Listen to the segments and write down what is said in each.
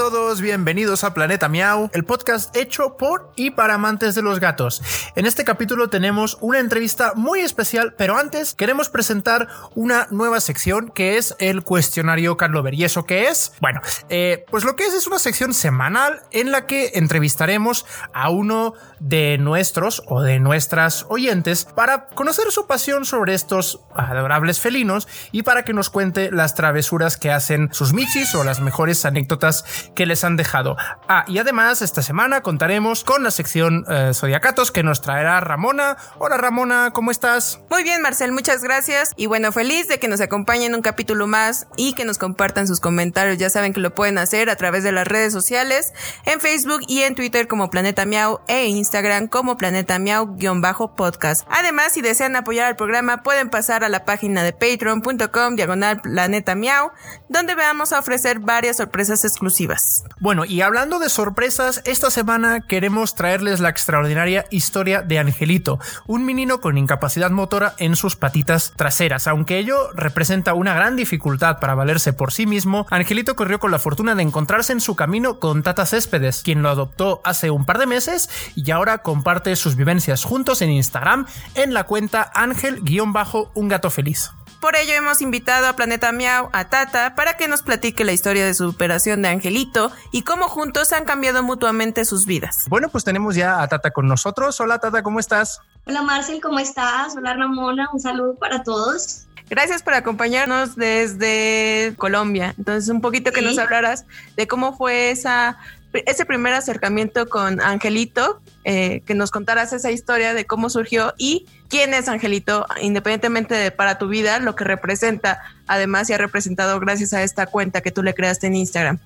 todos, bienvenidos a Planeta Miau, el podcast hecho por y para amantes de los gatos. En este capítulo tenemos una entrevista muy especial, pero antes queremos presentar una nueva sección que es el cuestionario Carlover. ¿Y eso qué es? Bueno, eh, pues lo que es es una sección semanal en la que entrevistaremos a uno de nuestros o de nuestras oyentes para conocer su pasión sobre estos adorables felinos y para que nos cuente las travesuras que hacen sus michis o las mejores anécdotas que les han dejado. Ah, y además esta semana contaremos con la sección eh, Zodiacatos que nos traerá Ramona. Hola Ramona, ¿cómo estás? Muy bien Marcel, muchas gracias y bueno, feliz de que nos acompañen un capítulo más y que nos compartan sus comentarios. Ya saben que lo pueden hacer a través de las redes sociales, en Facebook y en Twitter como Planeta Miau e Instagram como Planeta Miau-podcast. Además, si desean apoyar al programa, pueden pasar a la página de patreon.com diagonal Planeta Miau, donde veamos a ofrecer varias sorpresas exclusivas. Bueno, y hablando de sorpresas, esta semana queremos traerles la extraordinaria historia de Angelito, un menino con incapacidad motora en sus patitas traseras. Aunque ello representa una gran dificultad para valerse por sí mismo, Angelito corrió con la fortuna de encontrarse en su camino con Tata Céspedes, quien lo adoptó hace un par de meses y ahora comparte sus vivencias juntos en Instagram en la cuenta ángel-un gato feliz. Por ello hemos invitado a Planeta Miau a Tata para que nos platique la historia de su superación de Angelito y cómo juntos han cambiado mutuamente sus vidas. Bueno, pues tenemos ya a Tata con nosotros. Hola Tata, ¿cómo estás? Hola Marcel, ¿cómo estás? Hola Ramona, un saludo para todos. Gracias por acompañarnos desde Colombia. Entonces, un poquito que nos hablaras de cómo fue esa ese primer acercamiento con Angelito, eh, que nos contaras esa historia de cómo surgió y quién es Angelito, independientemente de para tu vida, lo que representa, además y ha representado gracias a esta cuenta que tú le creaste en Instagram.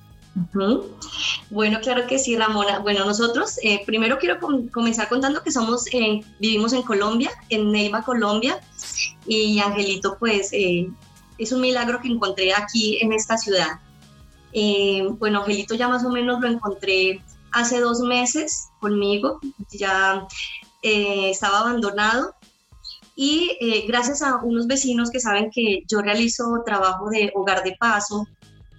Bueno, claro que sí, Ramona. Bueno, nosotros eh, primero quiero comenzar contando que somos, eh, vivimos en Colombia, en Neiva, Colombia, y Angelito, pues, es un milagro que encontré aquí en esta ciudad. Eh, bueno, Angelito ya más o menos lo encontré hace dos meses conmigo, ya eh, estaba abandonado y eh, gracias a unos vecinos que saben que yo realizo trabajo de hogar de paso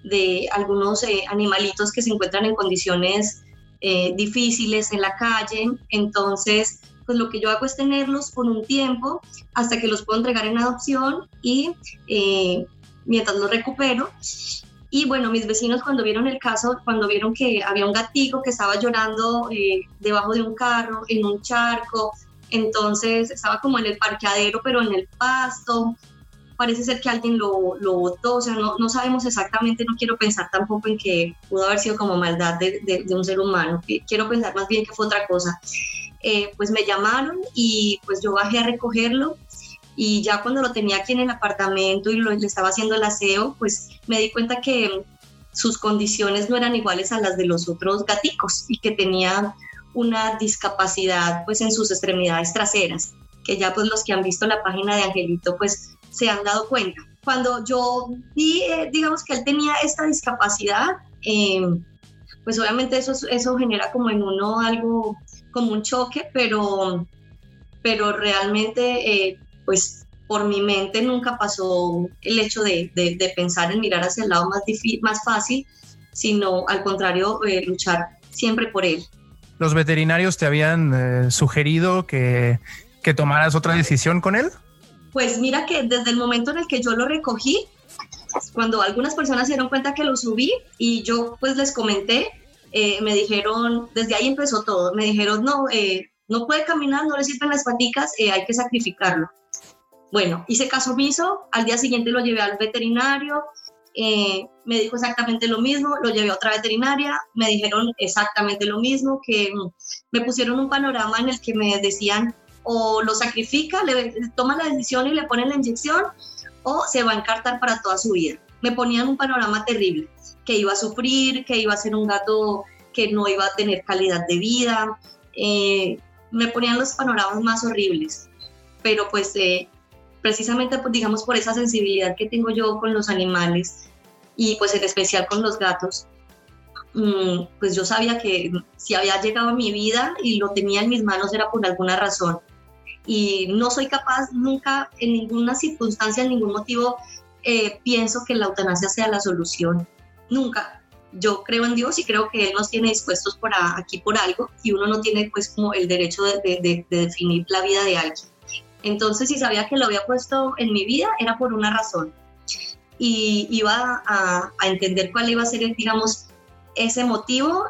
de algunos animalitos que se encuentran en condiciones difíciles en la calle, entonces pues lo que yo hago es tenerlos por un tiempo hasta que los puedo entregar en adopción y mientras los recupero. Y bueno, mis vecinos cuando vieron el caso, cuando vieron que había un gatico que estaba llorando eh, debajo de un carro, en un charco, entonces estaba como en el parqueadero, pero en el pasto, parece ser que alguien lo, lo botó, o sea, no, no, sabemos exactamente, no quiero pensar tampoco en que pudo haber sido como maldad de, de, un ser humano, quiero pensar más bien que fue otra cosa. Eh, pues me llamaron y pues yo bajé a recogerlo y ya cuando lo tenía aquí en el apartamento y lo, le estaba haciendo el aseo, pues me di cuenta que sus condiciones no eran iguales a las de los otros gaticos y que tenía una discapacidad pues en sus extremidades traseras, que ya pues los que han visto la página de Angelito pues se han dado cuenta. Cuando yo vi, eh, digamos que él tenía esta discapacidad, eh, pues obviamente eso, eso genera como en uno algo como un choque, pero, pero realmente eh, pues por mi mente nunca pasó el hecho de, pensar en mirar hacia el lado más, más fácil, sino al contrario, eh, luchar siempre por él. ¿Los veterinarios te habían eh, sugerido que, que tomaras otra decisión con él? Pues mira que desde el momento en el que yo lo recogí, cuando algunas personas se dieron cuenta que lo subí y yo pues les comenté, eh, me dijeron, desde ahí empezó todo, me dijeron, no, no puede caminar, no le sirven las paticas, hay que sacrificarlo. Bueno, hice caso omiso, al día siguiente lo llevé al veterinario, eh, me dijo exactamente lo mismo, lo llevé a otra veterinaria, me dijeron exactamente lo mismo, que mm, me pusieron un panorama en el que me decían o lo sacrifica, le, toma la decisión y le ponen la inyección, o se va a encartar para toda su vida. Me ponían un panorama terrible, que iba a sufrir, que iba a ser un gato que no iba a tener calidad de vida, eh, me ponían los panoramas más horribles, pero pues eh, precisamente, pues, digamos, por esa sensibilidad que tengo yo con los animales y pues en especial con los gatos, mm, pues yo sabía que si había llegado a mi vida y lo tenía en mis manos era por alguna razón. Y no soy capaz nunca, en ninguna circunstancia, en ningún motivo, eh, pienso que la eutanasia sea la solución. Nunca. yo creo en Dios y creo que Él nos tiene dispuestos por aquí por algo y uno no tiene pues como el derecho de, definir la vida de alguien. Entonces, si sabía que lo había puesto en mi vida, era por una razón. Y iba a, a entender cuál iba a ser, digamos, ese motivo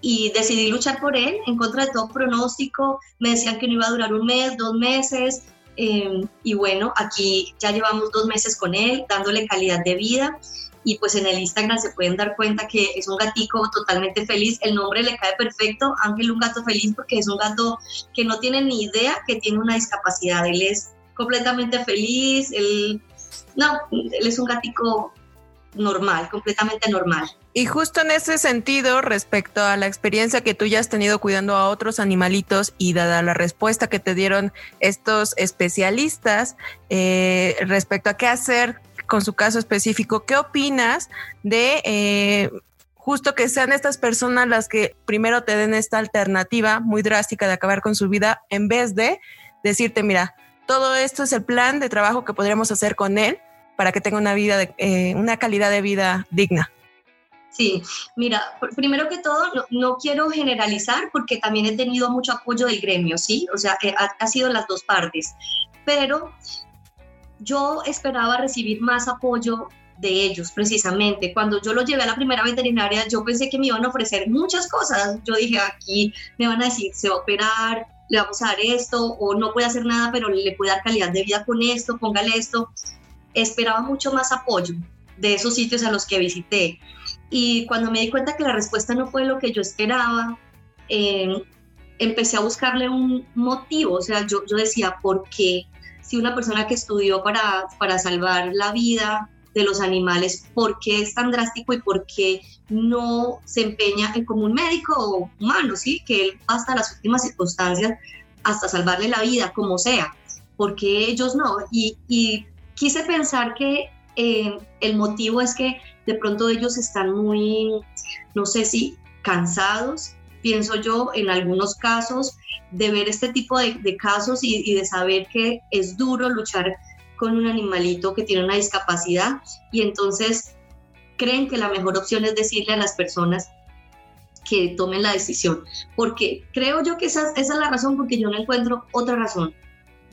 y decidí luchar por él en contra de todo pronóstico. Me decían que no iba a durar un mes, dos meses. Eh, y bueno, aquí ya llevamos dos meses con él, dándole calidad de vida y pues en el Instagram se pueden dar cuenta que es un gatico totalmente feliz, el nombre le cae perfecto, Ángel un gato feliz porque es un gato que no tiene ni idea que tiene una discapacidad, él es completamente feliz, él, no, él es un gatico normal, completamente normal. Y justo en ese sentido, respecto a la experiencia que tú ya has tenido cuidando a otros animalitos y dada la respuesta que te dieron estos especialistas eh, respecto a qué hacer con su caso específico, ¿qué opinas de eh, justo que sean estas personas las que primero te den esta alternativa muy drástica de acabar con su vida en vez de decirte, mira, todo esto es el plan de trabajo que podríamos hacer con él para que tenga una vida, eh, una calidad de vida digna? Sí, mira, primero que todo, no, quiero generalizar porque también he tenido mucho apoyo del gremio, ¿sí? O sea, ha, ha sido las dos partes, pero yo esperaba recibir más apoyo de ellos precisamente. Cuando yo lo llevé a la primera veterinaria, yo pensé que me iban a ofrecer muchas cosas. Yo dije, aquí me van a decir, se va a operar, le vamos a dar esto, o no puede hacer nada, pero le puede dar calidad de vida con esto, póngale esto. Esperaba mucho más apoyo de esos sitios a los que visité. Y cuando me di cuenta que la respuesta no fue lo que yo esperaba, eh, empecé a buscarle un motivo. O sea, yo, yo decía, ¿por qué? si una persona que estudió para, para salvar la vida de los animales, ¿por qué es tan drástico y por qué no se empeña en como un médico humano, ¿sí? que él hasta las últimas circunstancias, hasta salvarle la vida, como sea? ¿Por qué ellos no? Y, y quise pensar que eh, el motivo es que de pronto ellos están muy, no sé si cansados, pienso yo, en algunos casos, de ver este tipo de, casos y, de saber que es duro luchar con un animalito que tiene una discapacidad y entonces creen que la mejor opción es decirle a las personas que tomen la decisión, porque creo yo que esa, esa es la razón, porque yo no encuentro otra razón.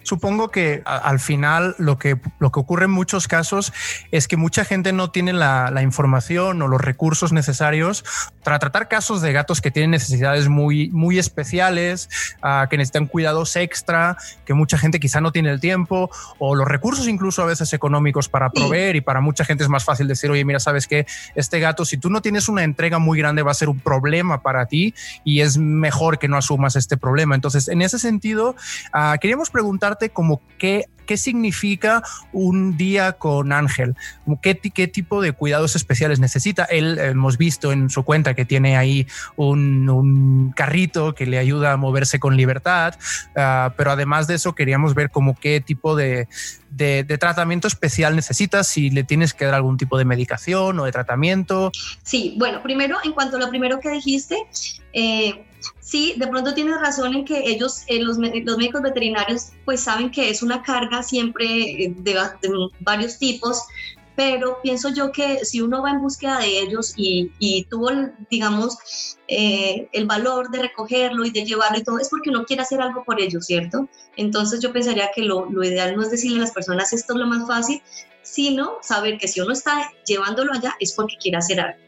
Supongo que al final lo que, lo que ocurre en muchos casos es que mucha gente no tiene la, información o los recursos necesarios para tratar casos de gatos que tienen necesidades muy, muy especiales, uh, que necesitan cuidados extra, que mucha gente quizá no tiene el tiempo o los recursos incluso a veces económicos para proveer y para mucha gente es más fácil decir, oye, mira, sabes que este gato, si tú no tienes una entrega muy grande, va a ser un problema para ti y es mejor que no asumas este problema. Entonces, en ese sentido, uh, queríamos preguntar como qué, qué significa un día con Ángel, qué, qué tipo de cuidados especiales necesita. Él hemos visto en su cuenta que tiene ahí un, carrito que le ayuda a moverse con libertad, ah, pero además de eso queríamos ver como qué tipo de, de, tratamiento especial necesitas, si le tienes que dar algún tipo de medicación o de tratamiento. Sí, bueno, primero, en cuanto a lo primero que dijiste, eh, sí, de pronto tienes razón en que ellos, eh, los, los, médicos veterinarios, pues saben que es una carga siempre eh, de, varios tipos, pero pienso yo que si uno va en búsqueda de ellos y, y tuvo, digamos, eh, el valor de recogerlo y de llevarlo y todo, es porque uno quiere hacer algo por ellos, ¿cierto? Entonces yo pensaría que lo, ideal no es decirle a las personas esto es lo más fácil, sino saber que si uno está llevándolo allá es porque quiere hacer algo.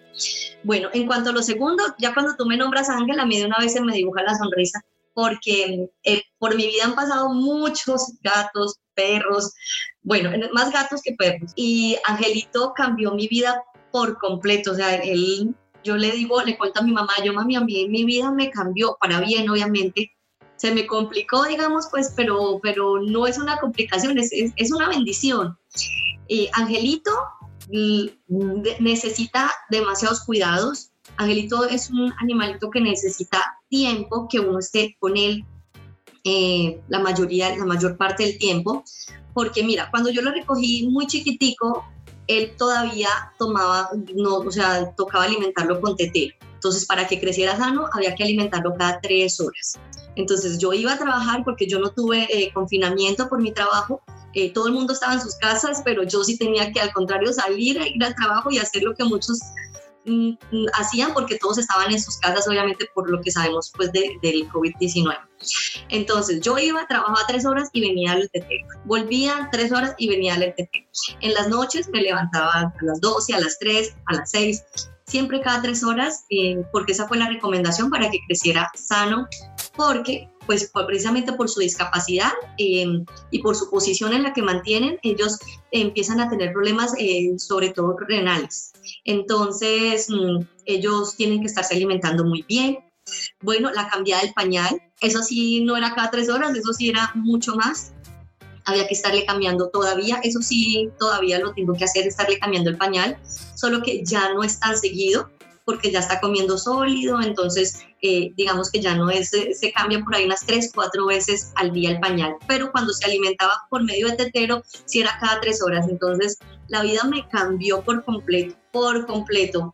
Bueno, en cuanto a lo segundo, ya cuando tú me nombras Ángel, a mí de una vez se me dibuja la sonrisa, porque eh, por mi vida han pasado muchos gatos, perros, bueno, más gatos que perros. Y Angelito cambió mi vida por completo, o sea, él, yo le digo, le cuento a mi mamá, yo mami, a mí mi vida me cambió para bien, obviamente. Se me complicó, digamos, pues, pero, pero no es una complicación, es, es, una bendición. Eh, Angelito necesita demasiados cuidados. Angelito es un animalito que necesita tiempo, que uno esté con él eh, la mayoría, la mayor parte del tiempo, porque mira, cuando yo lo recogí muy chiquitico, él todavía tomaba, no, o sea, tocaba alimentarlo con tetero. Entonces, para que creciera sano, había que alimentarlo cada tres horas. Entonces, yo iba a trabajar porque yo no tuve eh, confinamiento por mi trabajo, eh, todo el mundo estaba en sus casas, pero yo sí tenía que al contrario salir a ir al trabajo y hacer lo que muchos hacían porque todos estaban en sus casas, obviamente por lo que sabemos pues del COVID-19. Entonces yo iba, trabajaba tres horas y venía al tetero. Volvía tres horas y venía al tetero. En las noches me levantaba a las 12, a las 3, a las 6, siempre cada tres horas, eh, porque esa fue la recomendación para que creciera sano, porque pues precisamente por su discapacidad eh, y por su posición en la que mantienen, ellos empiezan a tener problemas, eh, sobre todo renales. Entonces, mm, ellos tienen que estarse alimentando muy bien. Bueno, la cambiada del pañal, eso sí no era cada tres horas, eso sí era mucho más había que estarle cambiando todavía, eso sí, todavía lo tengo que hacer, estarle cambiando el pañal, solo que ya no es tan seguido porque ya está comiendo sólido, entonces eh, digamos que ya no es, se cambia por ahí unas tres, cuatro veces al día el pañal, pero cuando se alimentaba por medio de tetero, sí era cada tres horas, entonces la vida me cambió por completo, por completo.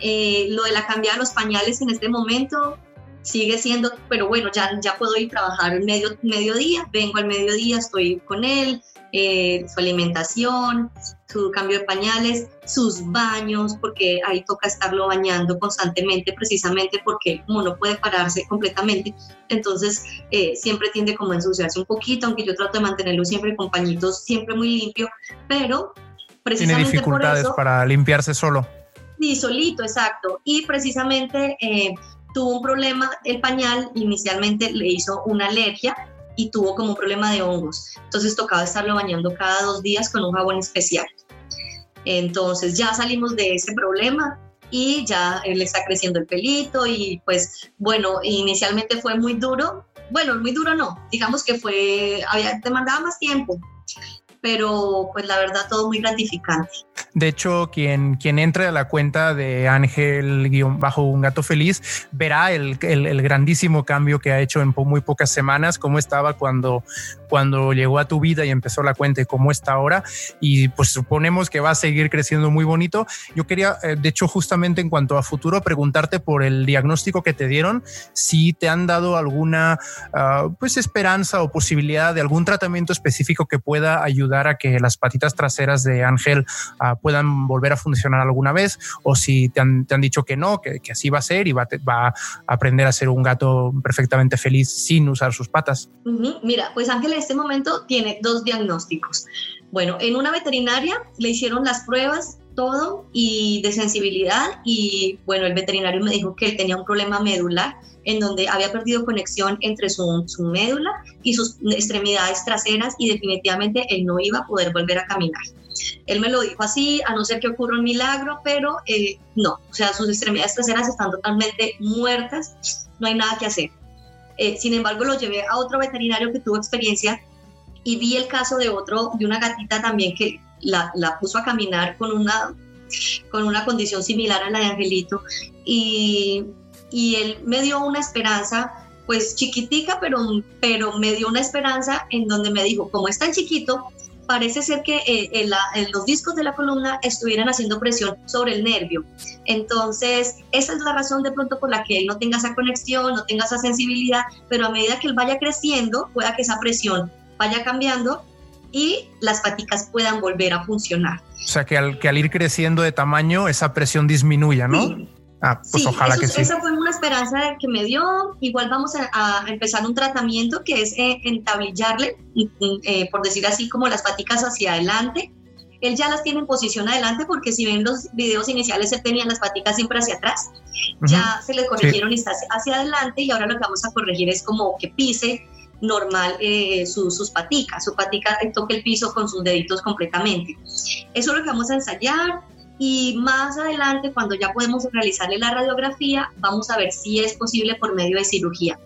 Eh, lo de la cambiada de los pañales en este momento, sigue siendo, pero bueno, ya, ya puedo ir a trabajar medio, mediodía, vengo al mediodía, estoy con él, eh, su alimentación, su cambio de pañales, sus baños, porque ahí toca estarlo bañando constantemente, precisamente porque como no puede pararse completamente, entonces eh, siempre tiende como a ensuciarse un poquito, aunque yo trato de mantenerlo siempre con pañitos, siempre muy limpio, pero precisamente Tiene dificultades para limpiarse solo. Sí, solito, exacto. Y precisamente eh, tuvo un problema, el pañal inicialmente le hizo una alergia y tuvo como un problema de hongos. Entonces tocaba estarlo bañando cada dos días con un jabón especial. Entonces ya salimos de ese problema y ya él está creciendo el pelito y pues bueno, inicialmente fue muy duro. Bueno, muy duro no, digamos que fue, había, demandaba más tiempo, pero pues la verdad todo muy gratificante. De hecho, quien, quien entre a la cuenta de Ángel bajo un gato feliz verá el, el, grandísimo cambio que ha hecho en muy pocas semanas, cómo estaba cuando, cuando llegó a tu vida y empezó la cuenta y cómo está ahora. Y pues suponemos que va a seguir creciendo muy bonito. Yo quería, eh, de hecho, justamente en cuanto a futuro, preguntarte por el diagnóstico que te dieron, si te han dado alguna ah, pues esperanza o posibilidad de algún tratamiento específico que pueda ayudar a que las patitas traseras de Ángel uh, puedan volver a funcionar alguna vez o si te han, dicho que no, que, así va a ser y va, a aprender a ser un gato perfectamente feliz sin usar sus patas. Mira, pues Ángel en este momento tiene dos diagnósticos. Bueno, en una veterinaria le hicieron las pruebas todo y de sensibilidad y bueno, el veterinario me dijo que él tenía un problema medular en donde había perdido conexión entre su, su, médula y sus extremidades traseras y definitivamente él no iba a poder volver a caminar. Él me lo dijo así, a no ser que ocurra un milagro, pero eh, no, o sea, sus extremidades traseras están totalmente muertas, no hay nada que hacer. Eh, sin embargo, lo llevé a otro veterinario que tuvo experiencia y vi el caso de otro, de una gatita también que la, la puso a caminar con una, con una condición similar a la de Angelito y, y él me dio una esperanza pues chiquitica, pero, pero me dio una esperanza en donde me dijo, como es tan chiquito, parece ser que eh, en la, en los discos de la columna estuvieran haciendo presión sobre el nervio. Entonces, esa es la razón de pronto por la que él no tenga esa conexión, no tenga esa sensibilidad, pero a medida que él vaya creciendo, pueda que esa presión vaya cambiando y las paticas puedan volver a funcionar. O sea, que al, que al ir creciendo de tamaño, esa presión disminuya, ¿no? Sí. Ah, pues sí, ojalá eso, que sí. Esa fue una esperanza que me dio. Igual vamos a, a empezar un tratamiento que es eh, entablillarle, eh, por decir así, como las paticas hacia adelante. Él ya las tiene en posición adelante porque si ven los videos iniciales, él tenía las paticas siempre hacia atrás. Uh -huh. Ya se le corrigieron sí. y está hacia adelante y ahora lo que vamos a corregir es como que pise normal eh, su, sus paticas, su patica toque el piso con sus deditos completamente. Eso es lo que vamos a ensayar y más adelante, cuando ya podemos realizarle la radiografía, vamos a ver si es posible por medio de cirugía.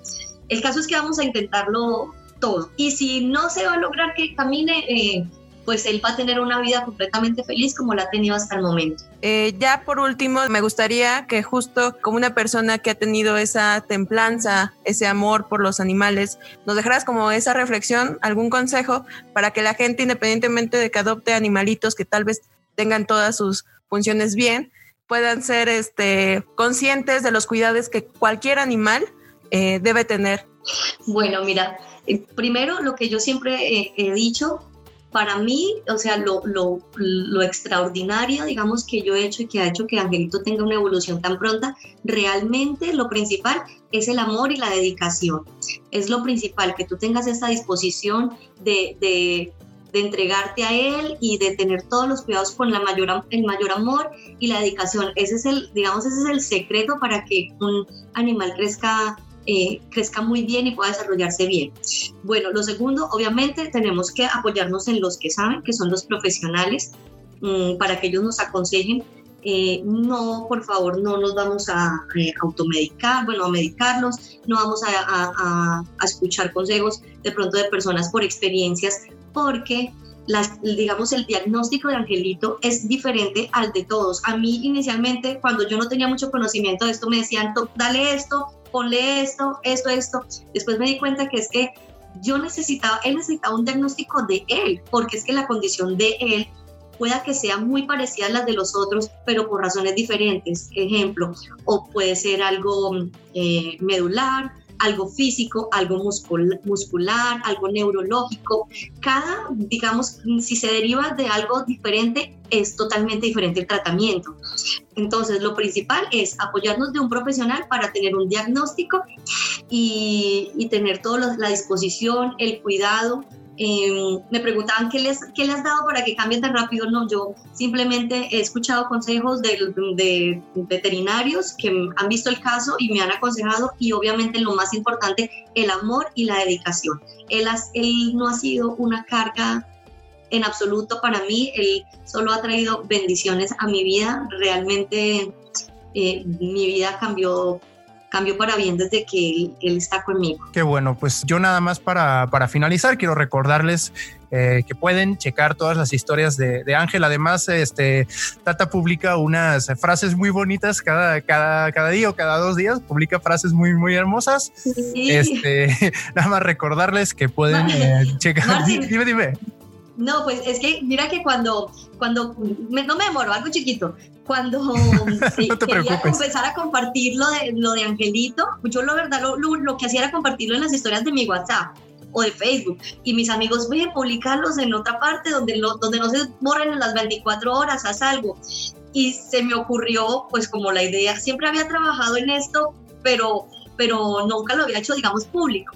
El caso es que vamos a intentarlo todo. Y si no se va a lograr que camine, eh, pues él va a tener una vida completamente feliz como la ha tenido hasta el momento. Eh, ya por último, me gustaría que justo como una persona que ha tenido esa templanza, ese amor por los animales, nos dejaras como esa reflexión, algún consejo para que la gente, independientemente de que adopte animalitos que tal vez tengan todas sus funciones bien, puedan ser este, conscientes de los cuidados que cualquier animal eh, debe tener. Bueno, mira, eh, primero lo que yo siempre he, he dicho para mí, o sea, lo, lo, lo, extraordinario, digamos, que yo he hecho y que ha hecho que Angelito tenga una evolución tan pronta, realmente lo principal es el amor y la dedicación. Es lo principal, que tú tengas esa disposición de, de, de entregarte a él y de tener todos los cuidados con la mayor, el mayor amor y la dedicación. Ese es el, digamos, ese es el secreto para que un animal crezca eh, crezca muy bien y pueda desarrollarse bien. Bueno, lo segundo, obviamente tenemos que apoyarnos en los que saben, que son los profesionales, mm, para que ellos nos aconsejen. Eh, no, por favor, no nos vamos a eh, automedicar, bueno, a medicarnos, no vamos a, escuchar consejos de pronto de personas por experiencias, porque las, digamos, el diagnóstico de Angelito es diferente al de todos. A mí inicialmente, cuando yo no tenía mucho conocimiento de esto, me decían, dale esto, ponle esto, esto, esto. Después me di cuenta que es que yo necesitaba, él necesitaba un diagnóstico de él, porque es que la condición de él pueda que sea muy parecida a las de los otros, pero por razones diferentes. Ejemplo, o puede ser algo eh, medular, algo físico, algo muscular, algo neurológico. Cada, digamos, si se deriva de algo diferente, es totalmente diferente el tratamiento. Entonces, lo principal es apoyarnos de un profesional para tener un diagnóstico y, y tener toda la disposición, el cuidado Em, me preguntaban ¿qué les, qué le has dado para que cambie tan rápido. No, yo simplemente he escuchado consejos de, de, veterinarios que han visto el caso y me han aconsejado y obviamente lo más importante, el amor y la dedicación. Él, él no ha sido una carga en absoluto para mí, él solo ha traído bendiciones a mi vida, realmente eh, mi vida cambió cambio para bien desde que él, está conmigo. Qué bueno, pues yo nada más para, para finalizar quiero recordarles eh, que pueden checar todas las historias de, Ángel. Además, este Tata publica unas frases muy bonitas cada, cada, cada día o cada dos días, publica frases muy, muy hermosas. Este, nada más recordarles que pueden eh, checar. dime, dime. No, pues es que mira que cuando, cuando no me demoro, algo chiquito, cuando quería empezar a compartir lo de, lo de Angelito, yo la verdad lo, lo, que hacía era compartirlo en las historias de mi WhatsApp o de Facebook y mis amigos, a publicarlos en otra parte donde, donde no se borren en las 24 horas, haz algo. Y se me ocurrió, pues como la idea, siempre había trabajado en esto, pero, pero nunca lo había hecho, digamos, público.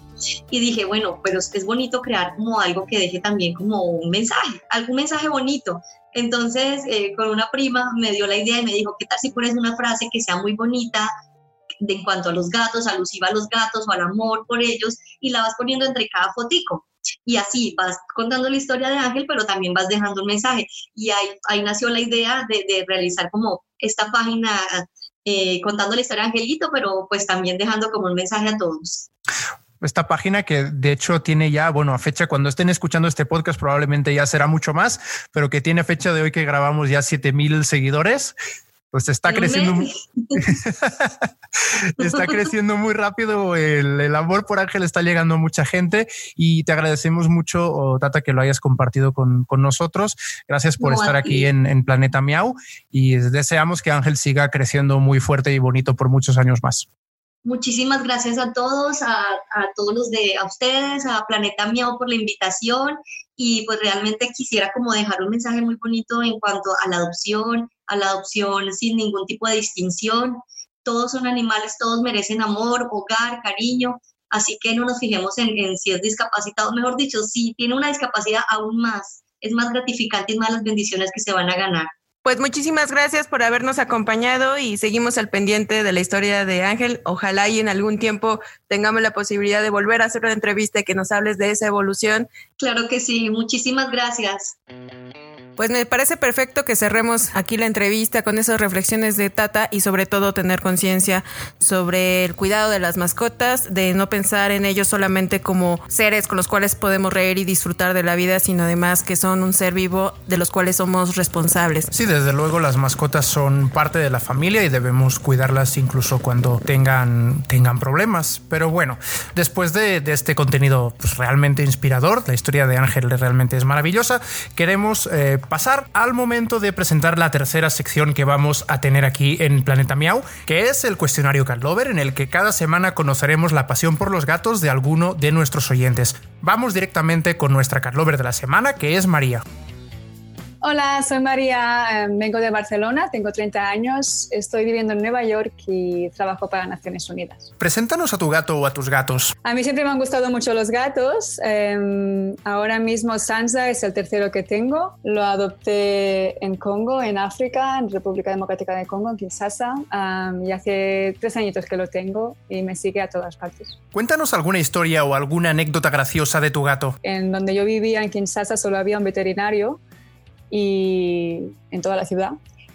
Y dije, bueno, pero es, bonito crear como algo que deje también como un mensaje, algún mensaje bonito. Entonces, eh, con una prima me dio la idea y me dijo, ¿qué tal si pones una frase que sea muy bonita de, en cuanto a los gatos, alusiva a los gatos o al amor por ellos, y la vas poniendo entre cada fotico? Y así vas contando la historia de Ángel, pero también vas dejando un mensaje. Y ahí, ahí nació la idea de, de realizar como esta página eh, contando la historia de Angelito, pero pues también dejando como un mensaje a todos esta página que de hecho tiene ya, bueno, a fecha cuando estén escuchando este podcast probablemente ya será mucho más, pero que tiene fecha de hoy que grabamos ya 7000 seguidores. Pues está creciendo, está creciendo muy rápido. El, amor por Ángel está llegando a mucha gente y te agradecemos mucho, Tata, que lo hayas compartido con, nosotros. Gracias por estar aquí en, en Planeta Miau y deseamos que Ángel siga creciendo muy fuerte y bonito por muchos años más. Muchísimas gracias a todos, a, todos los de a ustedes, a Planeta Miau por la invitación y pues realmente quisiera como dejar un mensaje muy bonito en cuanto a la adopción, a la adopción sin ningún tipo de distinción. Todos son animales, todos merecen amor, hogar, cariño, así que no nos fijemos en, en si es discapacitado, mejor dicho, si tiene una discapacidad aún más, es más gratificante y más las bendiciones que se van a ganar. Pues muchísimas gracias por habernos acompañado y seguimos al pendiente de la historia de Ángel. Ojalá y en algún tiempo tengamos la posibilidad de volver a hacer una entrevista y que nos hables de esa evolución. Claro que sí, muchísimas gracias. Pues me parece perfecto que cerremos aquí la entrevista con esas reflexiones de Tata y sobre todo tener conciencia sobre el cuidado de las mascotas, de no pensar en ellos solamente como seres con los cuales podemos reír y disfrutar de la vida, sino además que son un ser vivo de los cuales somos responsables. Sí, desde luego las mascotas son parte de la familia y debemos cuidarlas incluso cuando tengan, tengan problemas. Pero bueno, después de, este contenido pues, realmente inspirador, la historia de Ángel realmente es maravillosa, queremos... Eh, pasar al momento de presentar la tercera sección que vamos a tener aquí en Planeta Miau, que es el cuestionario Cat Lover, en el que cada semana conoceremos la pasión por los gatos de alguno de nuestros oyentes. Vamos directamente con nuestra Cat Lover de la semana, que es María. Hola, soy María, em, vengo de Barcelona, tengo 30 años, estoy viviendo en Nueva York y trabajo para Naciones Unidas. Preséntanos a tu gato o a tus gatos. A mí siempre me han gustado mucho los gatos. Em, ahora mismo Sansa es el tercero que tengo. Lo adopté en Congo, en África, en República Democrática de Congo, en Kinshasa. y hace tres añitos que lo tengo y me sigue a todas partes. Cuéntanos alguna historia o alguna anécdota graciosa de tu gato. En donde yo vivía, en Kinshasa, solo había un veterinario y en toda la ciudad.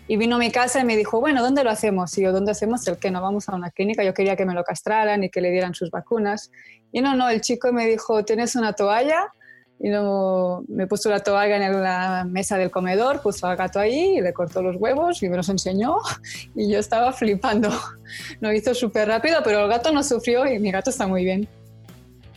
Y vino a mi casa y me dijo, bueno, ¿dónde lo hacemos? Y yo, ¿dónde hacemos el que no vamos a una clínica? Yo quería que me lo castraran y que le dieran sus vacunas. Y no, no, el chico me dijo, ¿tienes una toalla? Y luego me puso la toalla en la mesa del comedor, puso al gato ahí y le cortó los huevos y me los enseñó. Y yo estaba flipando. Lo hizo súper rápido, pero el gato no sufrió y mi gato está muy bien.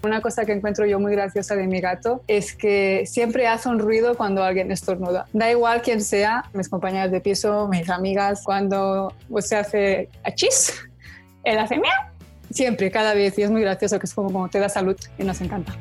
Una cosa que encuentro yo muy graciosa de mi gato es que siempre hace un ruido cuando alguien estornuda. Da igual quién sea, mis compañeras de piso, mis amigas, cuando se hace achis, él hace miau. Siempre, cada vez. Y es muy gracioso, que es como, como te da salud y nos encanta.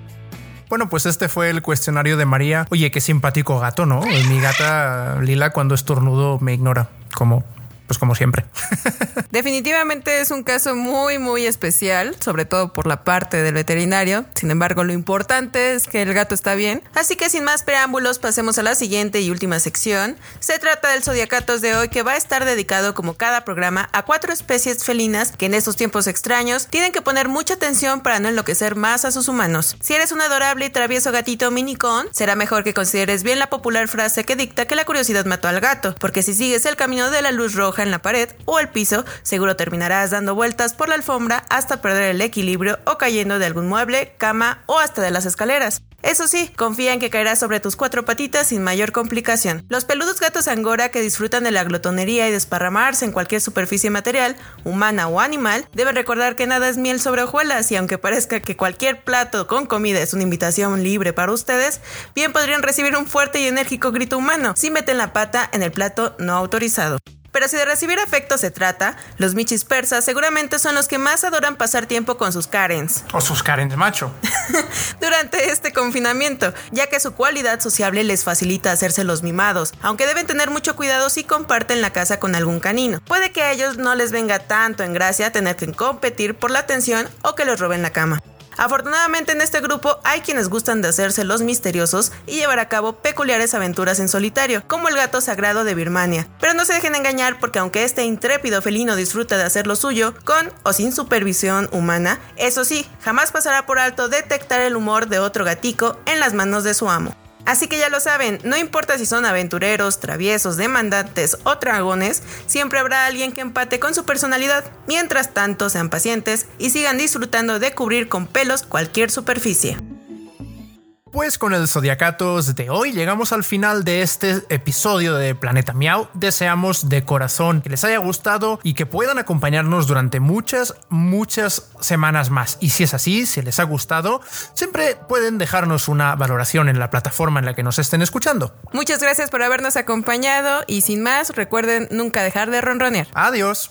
Bueno, pues este fue el cuestionario de María. Oye, qué simpático gato, ¿no? Mi gata Lila cuando estornudo me ignora, como pues como siempre. Definitivamente es un caso muy, muy especial, sobre todo por la parte del veterinario. Sin embargo, lo importante es que el gato está bien. Así que sin más preámbulos, pasemos a la siguiente y última sección. Se trata del Zodiacatos de hoy, que va a estar dedicado, como cada programa, a cuatro especies felinas que en estos tiempos extraños tienen que poner mucha atención para no enloquecer más a sus humanos. Si eres un adorable y travieso gatito minicón, será mejor que consideres bien la popular frase que dicta que la curiosidad mató al gato, porque si sigues el camino de la luz roja, en la pared o el piso, seguro terminarás dando vueltas por la alfombra hasta perder el equilibrio o cayendo de algún mueble, cama o hasta de las escaleras. Eso sí, confía en que caerás sobre tus cuatro patitas sin mayor complicación. Los peludos gatos angora que disfrutan de la glotonería y desparramarse en cualquier superficie material, humana o animal, deben recordar que nada es miel sobre hojuelas y aunque parezca que cualquier plato con comida es una invitación libre para ustedes, bien podrían recibir un fuerte y enérgico grito humano si meten la pata en el plato no autorizado. Pero si de recibir afecto se trata, los michis persas seguramente son los que más adoran pasar tiempo con sus Karens. O sus Karens macho. Durante este confinamiento, ya que su cualidad sociable les facilita hacerse los mimados, aunque deben tener mucho cuidado si comparten la casa con algún canino. Puede que a ellos no les venga tanto en gracia tener que competir por la atención o que les roben la cama. Afortunadamente en este grupo hay quienes gustan de hacerse los misteriosos y llevar a cabo peculiares aventuras en solitario, como el gato sagrado de Birmania. Pero no se dejen engañar porque aunque este intrépido felino disfruta de hacer lo suyo, con o sin supervisión humana, eso sí, jamás pasará por alto detectar el humor de otro gatico en las manos de su amo. Así que ya lo saben, no importa si son aventureros, traviesos, demandantes o dragones, siempre habrá alguien que empate con su personalidad. Mientras tanto, sean pacientes y sigan disfrutando de cubrir con pelos cualquier superficie. Pues con el Zodiacatos de hoy llegamos al final de este episodio de Planeta Miau. Deseamos de corazón que les haya gustado y que puedan acompañarnos durante muchas, muchas semanas más. Y si es así, si les ha gustado, siempre pueden dejarnos una valoración en la plataforma en la que nos estén escuchando. Muchas gracias por habernos acompañado y sin más, recuerden nunca dejar de ronronear. Adiós.